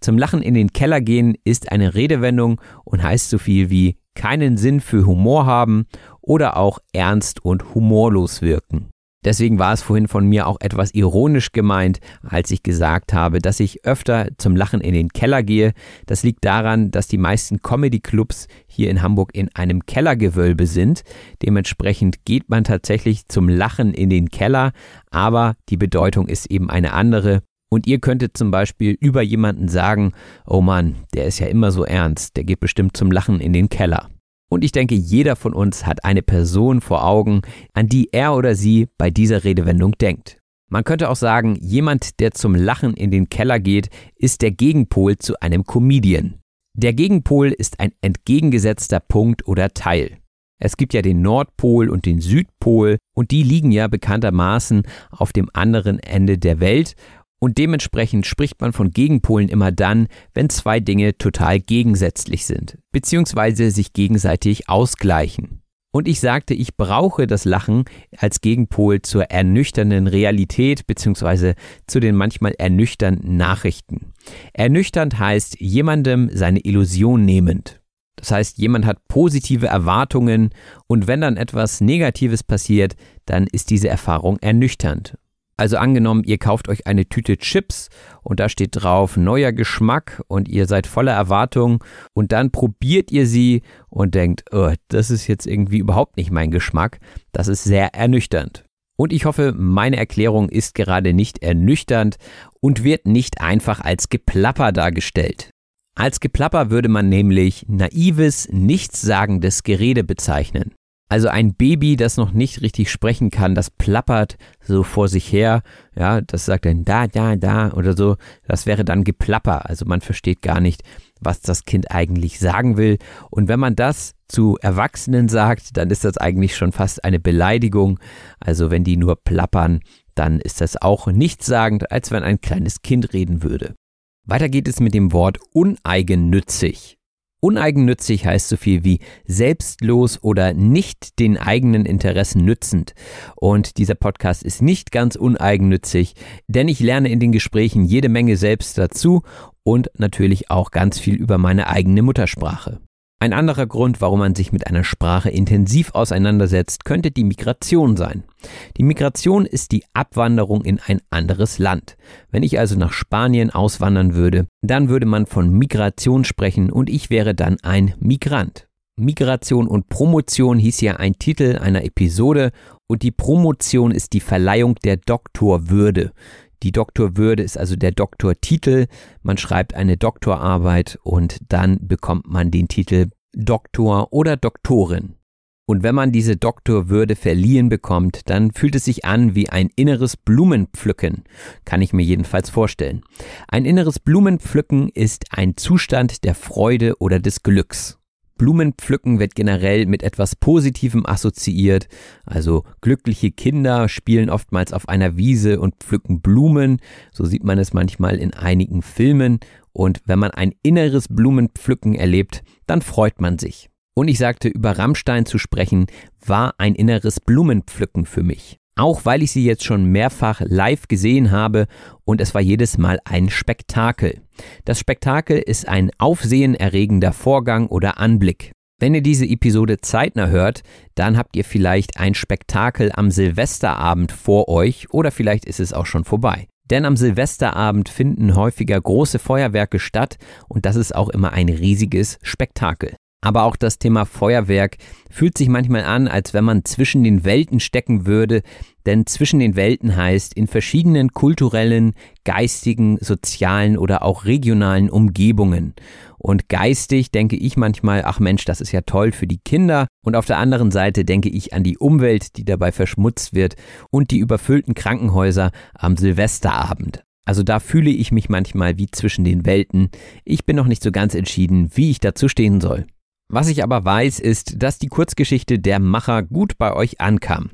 Zum Lachen in den Keller gehen ist eine Redewendung und heißt so viel wie keinen Sinn für Humor haben oder auch ernst und humorlos wirken. Deswegen war es vorhin von mir auch etwas ironisch gemeint, als ich gesagt habe, dass ich öfter zum Lachen in den Keller gehe. Das liegt daran, dass die meisten Comedy-Clubs hier in Hamburg in einem Kellergewölbe sind. Dementsprechend geht man tatsächlich zum Lachen in den Keller, aber die Bedeutung ist eben eine andere. Und ihr könntet zum Beispiel über jemanden sagen, oh Mann, der ist ja immer so ernst, der geht bestimmt zum Lachen in den Keller. Und ich denke, jeder von uns hat eine Person vor Augen, an die er oder sie bei dieser Redewendung denkt. Man könnte auch sagen, jemand, der zum Lachen in den Keller geht, ist der Gegenpol zu einem Comedian. Der Gegenpol ist ein entgegengesetzter Punkt oder Teil. Es gibt ja den Nordpol und den Südpol und die liegen ja bekanntermaßen auf dem anderen Ende der Welt und dementsprechend spricht man von Gegenpolen immer dann, wenn zwei Dinge total gegensätzlich sind, beziehungsweise sich gegenseitig ausgleichen. Und ich sagte, ich brauche das Lachen als Gegenpol zur ernüchternden Realität beziehungsweise zu den manchmal ernüchternden Nachrichten. Ernüchternd heißt jemandem seine Illusion nehmend. Das heißt, jemand hat positive Erwartungen und wenn dann etwas Negatives passiert, dann ist diese Erfahrung ernüchternd. Also angenommen, ihr kauft euch eine Tüte Chips und da steht drauf neuer Geschmack und ihr seid voller Erwartung und dann probiert ihr sie und denkt, oh, das ist jetzt irgendwie überhaupt nicht mein Geschmack. Das ist sehr ernüchternd. Und ich hoffe, meine Erklärung ist gerade nicht ernüchternd und wird nicht einfach als Geplapper dargestellt. Als Geplapper würde man nämlich naives, nichtssagendes Gerede bezeichnen. Also ein Baby, das noch nicht richtig sprechen kann, das plappert so vor sich her, ja, das sagt dann da, da, da oder so, das wäre dann Geplapper. Also man versteht gar nicht, was das Kind eigentlich sagen will. Und wenn man das zu Erwachsenen sagt, dann ist das eigentlich schon fast eine Beleidigung. Also wenn die nur plappern, dann ist das auch nichtssagend, als wenn ein kleines Kind reden würde. Weiter geht es mit dem Wort uneigennützig. Uneigennützig heißt so viel wie selbstlos oder nicht den eigenen Interessen nützend. Und dieser Podcast ist nicht ganz uneigennützig, denn ich lerne in den Gesprächen jede Menge selbst dazu und natürlich auch ganz viel über meine eigene Muttersprache. Ein anderer Grund, warum man sich mit einer Sprache intensiv auseinandersetzt, könnte die Migration sein. Die Migration ist die Abwanderung in ein anderes Land. Wenn ich also nach Spanien auswandern würde, dann würde man von Migration sprechen und ich wäre dann ein Migrant. Migration und Promotion hieß ja ein Titel einer Episode und die Promotion ist die Verleihung der Doktorwürde. Die Doktorwürde ist also der Doktortitel. Man schreibt eine Doktorarbeit und dann bekommt man den Titel Doktor oder Doktorin. Und wenn man diese Doktorwürde verliehen bekommt, dann fühlt es sich an wie ein inneres Blumenpflücken, kann ich mir jedenfalls vorstellen. Ein inneres Blumenpflücken ist ein Zustand der Freude oder des Glücks. Blumenpflücken wird generell mit etwas Positivem assoziiert. Also glückliche Kinder spielen oftmals auf einer Wiese und pflücken Blumen. So sieht man es manchmal in einigen Filmen. Und wenn man ein inneres Blumenpflücken erlebt, dann freut man sich. Und ich sagte, über Rammstein zu sprechen, war ein inneres Blumenpflücken für mich. Auch weil ich sie jetzt schon mehrfach live gesehen habe und es war jedes Mal ein Spektakel. Das Spektakel ist ein aufsehenerregender Vorgang oder Anblick. Wenn ihr diese Episode zeitnah hört, dann habt ihr vielleicht ein Spektakel am Silvesterabend vor euch oder vielleicht ist es auch schon vorbei. Denn am Silvesterabend finden häufiger große Feuerwerke statt und das ist auch immer ein riesiges Spektakel. Aber auch das Thema Feuerwerk fühlt sich manchmal an, als wenn man zwischen den Welten stecken würde, denn zwischen den Welten heißt in verschiedenen kulturellen, geistigen, sozialen oder auch regionalen Umgebungen. Und geistig denke ich manchmal, ach Mensch, das ist ja toll für die Kinder. Und auf der anderen Seite denke ich an die Umwelt, die dabei verschmutzt wird und die überfüllten Krankenhäuser am Silvesterabend. Also da fühle ich mich manchmal wie zwischen den Welten. Ich bin noch nicht so ganz entschieden, wie ich dazu stehen soll. Was ich aber weiß, ist, dass die Kurzgeschichte Der Macher gut bei euch ankam.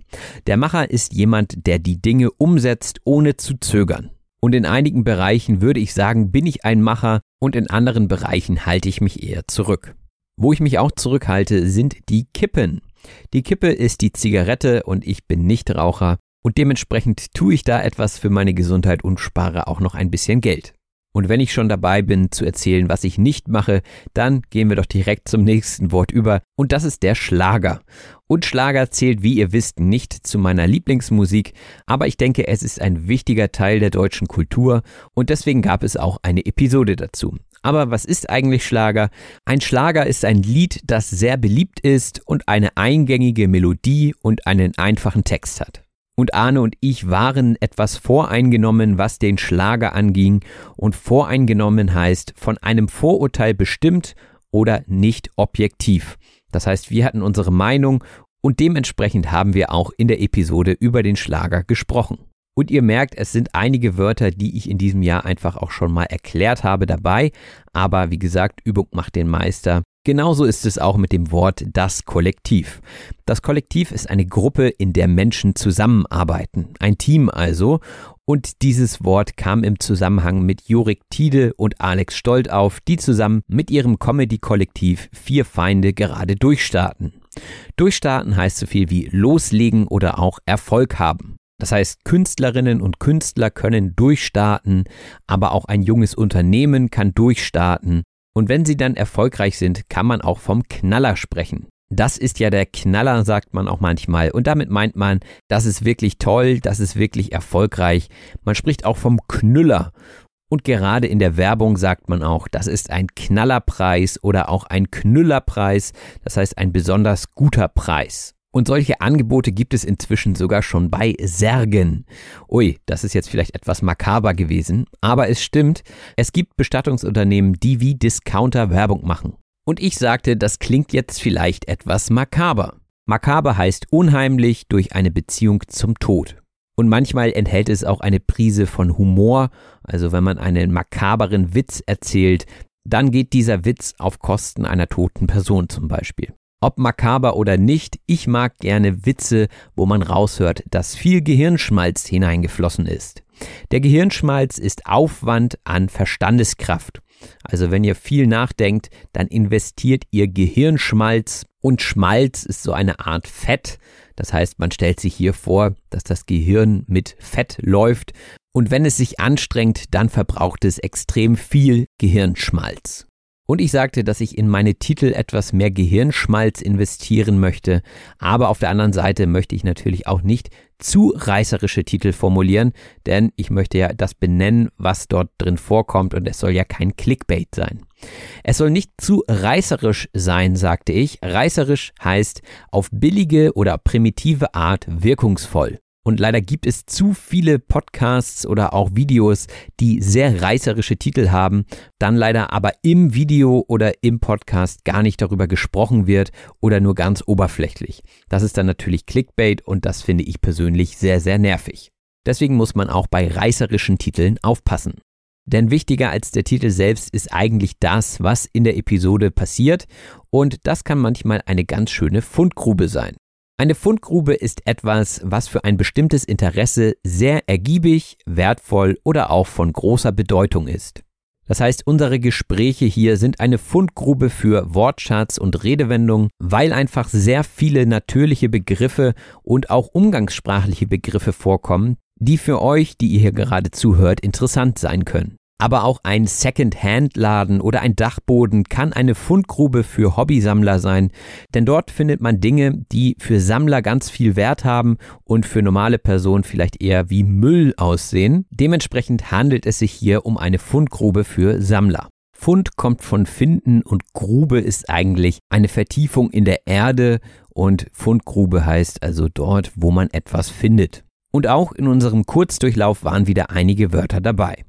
Der Macher ist jemand, der die Dinge umsetzt, ohne zu zögern. Und in einigen Bereichen würde ich sagen, bin ich ein Macher und in anderen Bereichen halte ich mich eher zurück. Wo ich mich auch zurückhalte, sind die Kippen. Die Kippe ist die Zigarette und ich bin nicht Raucher und dementsprechend tue ich da etwas für meine Gesundheit und spare auch noch ein bisschen Geld. Und wenn ich schon dabei bin zu erzählen, was ich nicht mache, dann gehen wir doch direkt zum nächsten Wort über. Und das ist der Schlager. Und Schlager zählt, wie ihr wisst, nicht zu meiner Lieblingsmusik, aber ich denke, es ist ein wichtiger Teil der deutschen Kultur und deswegen gab es auch eine Episode dazu. Aber was ist eigentlich Schlager? Ein Schlager ist ein Lied, das sehr beliebt ist und eine eingängige Melodie und einen einfachen Text hat und Arne und ich waren etwas voreingenommen, was den Schlager anging, und voreingenommen heißt von einem Vorurteil bestimmt oder nicht objektiv. Das heißt, wir hatten unsere Meinung und dementsprechend haben wir auch in der Episode über den Schlager gesprochen. Und ihr merkt, es sind einige Wörter, die ich in diesem Jahr einfach auch schon mal erklärt habe dabei. Aber wie gesagt, Übung macht den Meister. Genauso ist es auch mit dem Wort das Kollektiv. Das Kollektiv ist eine Gruppe, in der Menschen zusammenarbeiten, ein Team also. Und dieses Wort kam im Zusammenhang mit Jorik Tiede und Alex Stolt auf, die zusammen mit ihrem Comedy-Kollektiv Vier Feinde gerade durchstarten. Durchstarten heißt so viel wie loslegen oder auch Erfolg haben. Das heißt, Künstlerinnen und Künstler können durchstarten, aber auch ein junges Unternehmen kann durchstarten. Und wenn sie dann erfolgreich sind, kann man auch vom Knaller sprechen. Das ist ja der Knaller, sagt man auch manchmal. Und damit meint man, das ist wirklich toll, das ist wirklich erfolgreich. Man spricht auch vom Knüller. Und gerade in der Werbung sagt man auch, das ist ein Knallerpreis oder auch ein Knüllerpreis, das heißt ein besonders guter Preis. Und solche Angebote gibt es inzwischen sogar schon bei Särgen. Ui, das ist jetzt vielleicht etwas makaber gewesen, aber es stimmt, es gibt Bestattungsunternehmen, die wie Discounter Werbung machen. Und ich sagte, das klingt jetzt vielleicht etwas makaber. Makaber heißt unheimlich durch eine Beziehung zum Tod. Und manchmal enthält es auch eine Prise von Humor, also wenn man einen makaberen Witz erzählt, dann geht dieser Witz auf Kosten einer toten Person zum Beispiel. Ob makaber oder nicht, ich mag gerne Witze, wo man raushört, dass viel Gehirnschmalz hineingeflossen ist. Der Gehirnschmalz ist Aufwand an Verstandeskraft. Also wenn ihr viel nachdenkt, dann investiert ihr Gehirnschmalz und Schmalz ist so eine Art Fett. Das heißt, man stellt sich hier vor, dass das Gehirn mit Fett läuft und wenn es sich anstrengt, dann verbraucht es extrem viel Gehirnschmalz. Und ich sagte, dass ich in meine Titel etwas mehr Gehirnschmalz investieren möchte, aber auf der anderen Seite möchte ich natürlich auch nicht zu reißerische Titel formulieren, denn ich möchte ja das benennen, was dort drin vorkommt und es soll ja kein Clickbait sein. Es soll nicht zu reißerisch sein, sagte ich. Reißerisch heißt auf billige oder primitive Art wirkungsvoll. Und leider gibt es zu viele Podcasts oder auch Videos, die sehr reißerische Titel haben, dann leider aber im Video oder im Podcast gar nicht darüber gesprochen wird oder nur ganz oberflächlich. Das ist dann natürlich Clickbait und das finde ich persönlich sehr, sehr nervig. Deswegen muss man auch bei reißerischen Titeln aufpassen. Denn wichtiger als der Titel selbst ist eigentlich das, was in der Episode passiert und das kann manchmal eine ganz schöne Fundgrube sein. Eine Fundgrube ist etwas, was für ein bestimmtes Interesse sehr ergiebig, wertvoll oder auch von großer Bedeutung ist. Das heißt, unsere Gespräche hier sind eine Fundgrube für Wortschatz und Redewendung, weil einfach sehr viele natürliche Begriffe und auch umgangssprachliche Begriffe vorkommen, die für euch, die ihr hier gerade zuhört, interessant sein können. Aber auch ein Second-Hand-Laden oder ein Dachboden kann eine Fundgrube für Hobbysammler sein, denn dort findet man Dinge, die für Sammler ganz viel Wert haben und für normale Personen vielleicht eher wie Müll aussehen. Dementsprechend handelt es sich hier um eine Fundgrube für Sammler. Fund kommt von Finden und Grube ist eigentlich eine Vertiefung in der Erde und Fundgrube heißt also dort, wo man etwas findet. Und auch in unserem Kurzdurchlauf waren wieder einige Wörter dabei.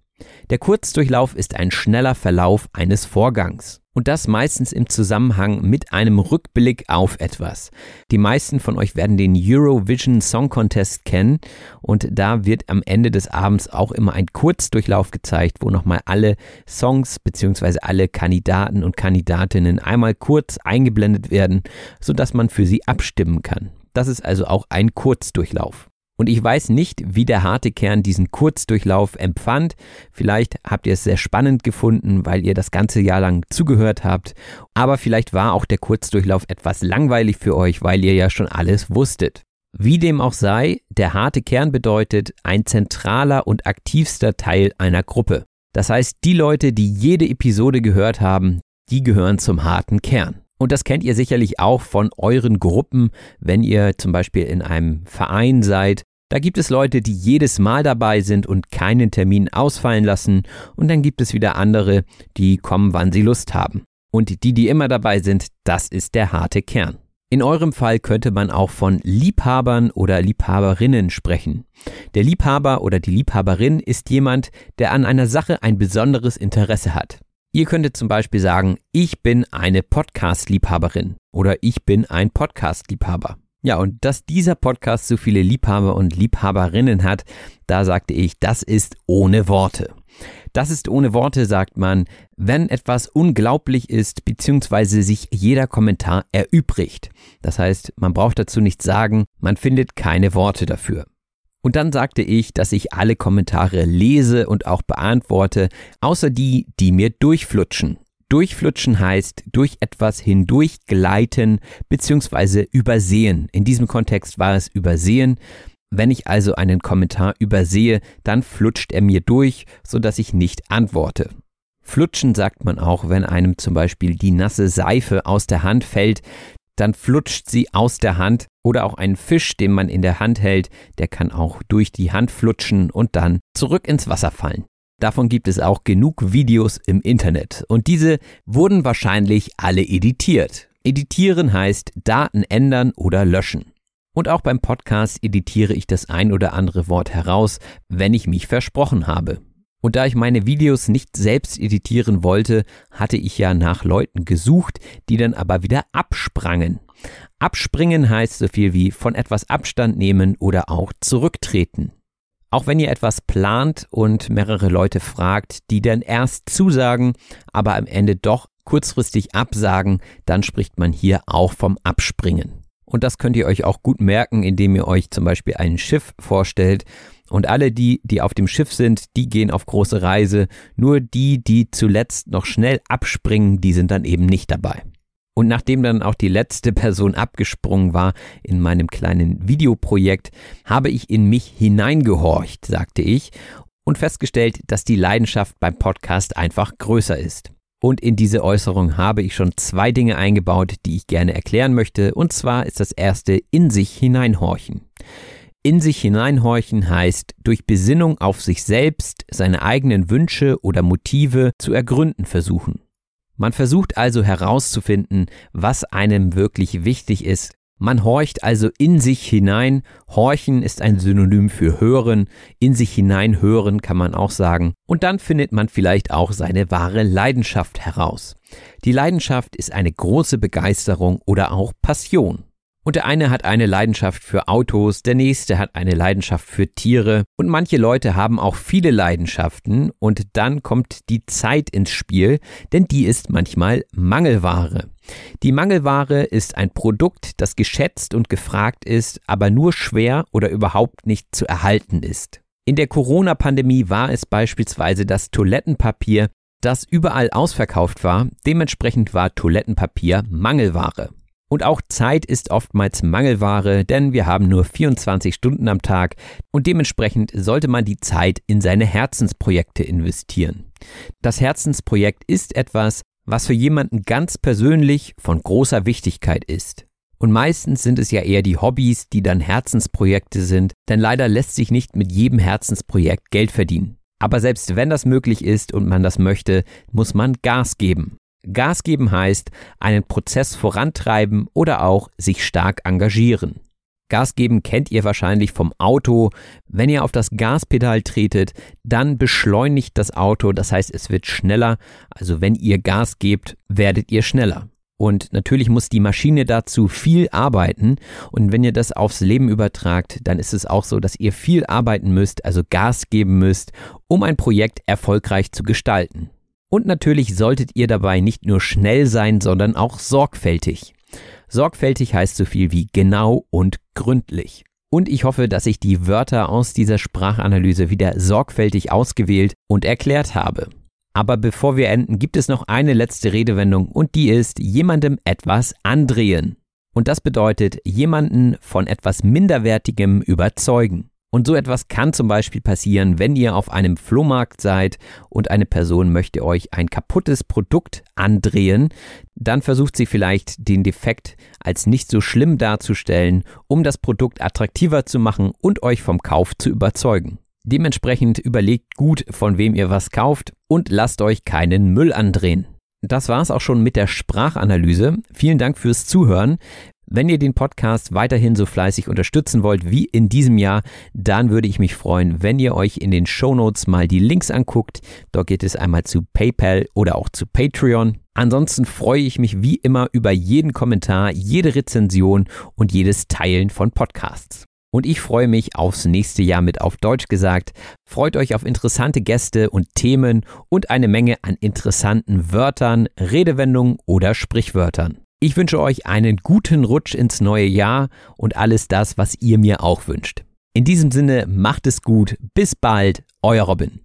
Der Kurzdurchlauf ist ein schneller Verlauf eines Vorgangs. Und das meistens im Zusammenhang mit einem Rückblick auf etwas. Die meisten von euch werden den Eurovision Song Contest kennen und da wird am Ende des Abends auch immer ein Kurzdurchlauf gezeigt, wo nochmal alle Songs bzw. alle Kandidaten und Kandidatinnen einmal kurz eingeblendet werden, sodass man für sie abstimmen kann. Das ist also auch ein Kurzdurchlauf. Und ich weiß nicht, wie der harte Kern diesen Kurzdurchlauf empfand. Vielleicht habt ihr es sehr spannend gefunden, weil ihr das ganze Jahr lang zugehört habt. Aber vielleicht war auch der Kurzdurchlauf etwas langweilig für euch, weil ihr ja schon alles wusstet. Wie dem auch sei, der harte Kern bedeutet ein zentraler und aktivster Teil einer Gruppe. Das heißt, die Leute, die jede Episode gehört haben, die gehören zum harten Kern. Und das kennt ihr sicherlich auch von euren Gruppen, wenn ihr zum Beispiel in einem Verein seid da gibt es Leute, die jedes Mal dabei sind und keinen Termin ausfallen lassen, und dann gibt es wieder andere, die kommen, wann sie Lust haben. Und die, die immer dabei sind, das ist der harte Kern. In eurem Fall könnte man auch von Liebhabern oder Liebhaberinnen sprechen. Der Liebhaber oder die Liebhaberin ist jemand, der an einer Sache ein besonderes Interesse hat. Ihr könntet zum Beispiel sagen, ich bin eine Podcast-Liebhaberin oder ich bin ein Podcast-Liebhaber. Ja, und dass dieser Podcast so viele Liebhaber und Liebhaberinnen hat, da sagte ich, das ist ohne Worte. Das ist ohne Worte, sagt man, wenn etwas unglaublich ist, beziehungsweise sich jeder Kommentar erübrigt. Das heißt, man braucht dazu nichts sagen, man findet keine Worte dafür. Und dann sagte ich, dass ich alle Kommentare lese und auch beantworte, außer die, die mir durchflutschen. Durchflutschen heißt durch etwas hindurchgleiten bzw. übersehen. In diesem Kontext war es übersehen. Wenn ich also einen Kommentar übersehe, dann flutscht er mir durch, sodass ich nicht antworte. Flutschen sagt man auch, wenn einem zum Beispiel die nasse Seife aus der Hand fällt, dann flutscht sie aus der Hand oder auch ein Fisch, den man in der Hand hält, der kann auch durch die Hand flutschen und dann zurück ins Wasser fallen. Davon gibt es auch genug Videos im Internet und diese wurden wahrscheinlich alle editiert. Editieren heißt Daten ändern oder löschen. Und auch beim Podcast editiere ich das ein oder andere Wort heraus, wenn ich mich versprochen habe. Und da ich meine Videos nicht selbst editieren wollte, hatte ich ja nach Leuten gesucht, die dann aber wieder absprangen. Abspringen heißt so viel wie von etwas Abstand nehmen oder auch zurücktreten. Auch wenn ihr etwas plant und mehrere Leute fragt, die dann erst zusagen, aber am Ende doch kurzfristig absagen, dann spricht man hier auch vom Abspringen. Und das könnt ihr euch auch gut merken, indem ihr euch zum Beispiel ein Schiff vorstellt. Und alle die, die auf dem Schiff sind, die gehen auf große Reise. Nur die, die zuletzt noch schnell abspringen, die sind dann eben nicht dabei. Und nachdem dann auch die letzte Person abgesprungen war in meinem kleinen Videoprojekt, habe ich in mich hineingehorcht, sagte ich, und festgestellt, dass die Leidenschaft beim Podcast einfach größer ist. Und in diese Äußerung habe ich schon zwei Dinge eingebaut, die ich gerne erklären möchte. Und zwar ist das erste in sich hineinhorchen. In sich hineinhorchen heißt, durch Besinnung auf sich selbst seine eigenen Wünsche oder Motive zu ergründen versuchen. Man versucht also herauszufinden, was einem wirklich wichtig ist. Man horcht also in sich hinein. Horchen ist ein Synonym für hören. In sich hinein hören kann man auch sagen. Und dann findet man vielleicht auch seine wahre Leidenschaft heraus. Die Leidenschaft ist eine große Begeisterung oder auch Passion. Und der eine hat eine Leidenschaft für Autos, der nächste hat eine Leidenschaft für Tiere und manche Leute haben auch viele Leidenschaften und dann kommt die Zeit ins Spiel, denn die ist manchmal Mangelware. Die Mangelware ist ein Produkt, das geschätzt und gefragt ist, aber nur schwer oder überhaupt nicht zu erhalten ist. In der Corona-Pandemie war es beispielsweise das Toilettenpapier, das überall ausverkauft war, dementsprechend war Toilettenpapier Mangelware. Und auch Zeit ist oftmals Mangelware, denn wir haben nur 24 Stunden am Tag und dementsprechend sollte man die Zeit in seine Herzensprojekte investieren. Das Herzensprojekt ist etwas, was für jemanden ganz persönlich von großer Wichtigkeit ist. Und meistens sind es ja eher die Hobbys, die dann Herzensprojekte sind, denn leider lässt sich nicht mit jedem Herzensprojekt Geld verdienen. Aber selbst wenn das möglich ist und man das möchte, muss man Gas geben. Gas geben heißt einen Prozess vorantreiben oder auch sich stark engagieren. Gas geben kennt ihr wahrscheinlich vom Auto. Wenn ihr auf das Gaspedal tretet, dann beschleunigt das Auto, das heißt es wird schneller. Also wenn ihr Gas gebt, werdet ihr schneller. Und natürlich muss die Maschine dazu viel arbeiten. Und wenn ihr das aufs Leben übertragt, dann ist es auch so, dass ihr viel arbeiten müsst, also Gas geben müsst, um ein Projekt erfolgreich zu gestalten. Und natürlich solltet ihr dabei nicht nur schnell sein, sondern auch sorgfältig. Sorgfältig heißt so viel wie genau und gründlich. Und ich hoffe, dass ich die Wörter aus dieser Sprachanalyse wieder sorgfältig ausgewählt und erklärt habe. Aber bevor wir enden, gibt es noch eine letzte Redewendung und die ist jemandem etwas andrehen. Und das bedeutet jemanden von etwas Minderwertigem überzeugen. Und so etwas kann zum Beispiel passieren, wenn ihr auf einem Flohmarkt seid und eine Person möchte euch ein kaputtes Produkt andrehen, dann versucht sie vielleicht den Defekt als nicht so schlimm darzustellen, um das Produkt attraktiver zu machen und euch vom Kauf zu überzeugen. Dementsprechend überlegt gut, von wem ihr was kauft und lasst euch keinen Müll andrehen. Das war's auch schon mit der Sprachanalyse. Vielen Dank fürs Zuhören. Wenn ihr den Podcast weiterhin so fleißig unterstützen wollt wie in diesem Jahr, dann würde ich mich freuen, wenn ihr euch in den Show Notes mal die Links anguckt. Dort geht es einmal zu PayPal oder auch zu Patreon. Ansonsten freue ich mich wie immer über jeden Kommentar, jede Rezension und jedes Teilen von Podcasts. Und ich freue mich aufs nächste Jahr mit auf Deutsch gesagt. Freut euch auf interessante Gäste und Themen und eine Menge an interessanten Wörtern, Redewendungen oder Sprichwörtern. Ich wünsche euch einen guten Rutsch ins neue Jahr und alles das, was ihr mir auch wünscht. In diesem Sinne, macht es gut. Bis bald, euer Robin.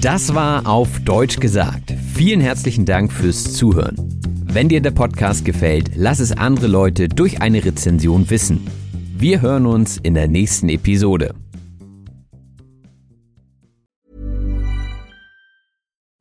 Das war auf Deutsch gesagt. Vielen herzlichen Dank fürs Zuhören. Wenn dir der Podcast gefällt, lass es andere Leute durch eine Rezension wissen. Wir hören uns in der nächsten Episode.